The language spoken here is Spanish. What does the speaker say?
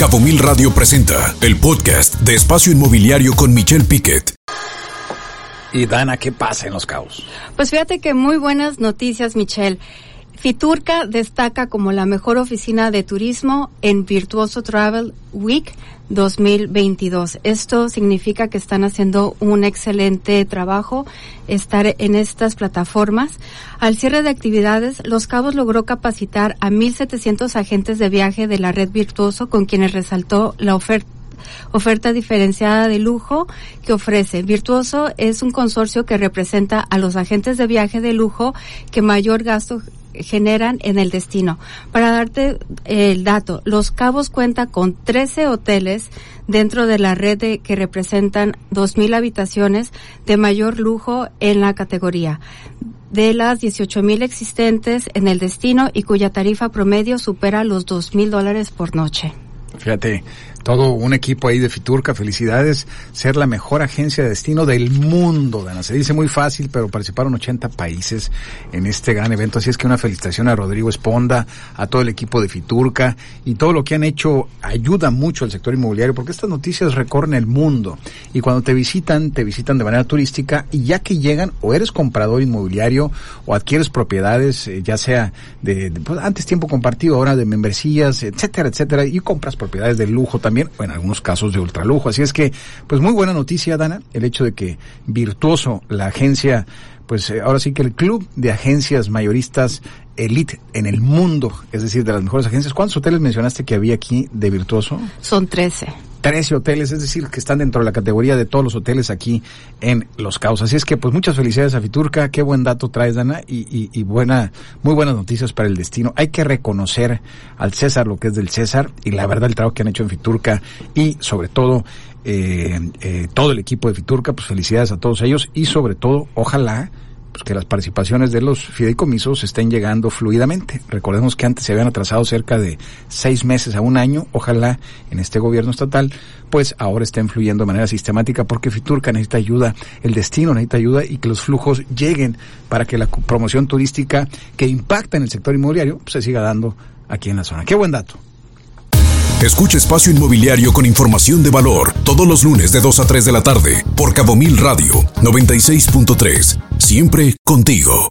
Cabo Mil Radio presenta el podcast de Espacio Inmobiliario con Michelle Piquet. Y Dana, ¿qué pasa en Los Cabos? Pues fíjate que muy buenas noticias, Michelle. Fiturca destaca como la mejor oficina de turismo en Virtuoso Travel Week 2022. Esto significa que están haciendo un excelente trabajo estar en estas plataformas. Al cierre de actividades, Los Cabos logró capacitar a 1.700 agentes de viaje de la red Virtuoso con quienes resaltó la oferta oferta diferenciada de lujo que ofrece. Virtuoso es un consorcio que representa a los agentes de viaje de lujo que mayor gasto generan en el destino. Para darte el dato, Los Cabos cuenta con 13 hoteles dentro de la red de, que representan 2.000 habitaciones de mayor lujo en la categoría de las 18.000 existentes en el destino y cuya tarifa promedio supera los 2.000 dólares por noche. Fíjate, todo un equipo ahí de Fiturca, felicidades, ser la mejor agencia de destino del mundo, Dana. Se dice muy fácil, pero participaron 80 países en este gran evento, así es que una felicitación a Rodrigo Esponda, a todo el equipo de Fiturca y todo lo que han hecho ayuda mucho al sector inmobiliario porque estas noticias recorren el mundo y cuando te visitan, te visitan de manera turística y ya que llegan o eres comprador inmobiliario o adquieres propiedades, eh, ya sea de, pues, antes tiempo compartido, ahora de membresías, etcétera, etcétera, y compras propiedades de lujo también o en algunos casos de ultralujo. Así es que, pues muy buena noticia, Dana, el hecho de que Virtuoso, la agencia, pues eh, ahora sí que el club de agencias mayoristas elite en el mundo, es decir, de las mejores agencias. ¿Cuántos hoteles mencionaste que había aquí de Virtuoso? Son 13. 13 hoteles, es decir, que están dentro de la categoría de todos los hoteles aquí en Los Caos. Así es que, pues, muchas felicidades a Fiturca, qué buen dato traes, Dana, y, y, buena, muy buenas noticias para el destino. Hay que reconocer al César lo que es del César, y la verdad el trabajo que han hecho en Fiturca, y sobre todo, eh, eh, todo el equipo de Fiturca, pues felicidades a todos ellos, y sobre todo, ojalá, pues, que las participaciones de los fideicomisos estén llegando fluidamente. Recordemos que antes se habían atrasado cerca de seis meses a un año. Ojalá en este gobierno estatal, pues ahora estén fluyendo de manera sistemática porque Fiturca necesita ayuda, el destino necesita ayuda y que los flujos lleguen para que la promoción turística que impacta en el sector inmobiliario pues, se siga dando aquí en la zona. Qué buen dato. Escucha Espacio Inmobiliario con información de valor todos los lunes de 2 a 3 de la tarde por Cabo Mil Radio 96.3. Siempre contigo.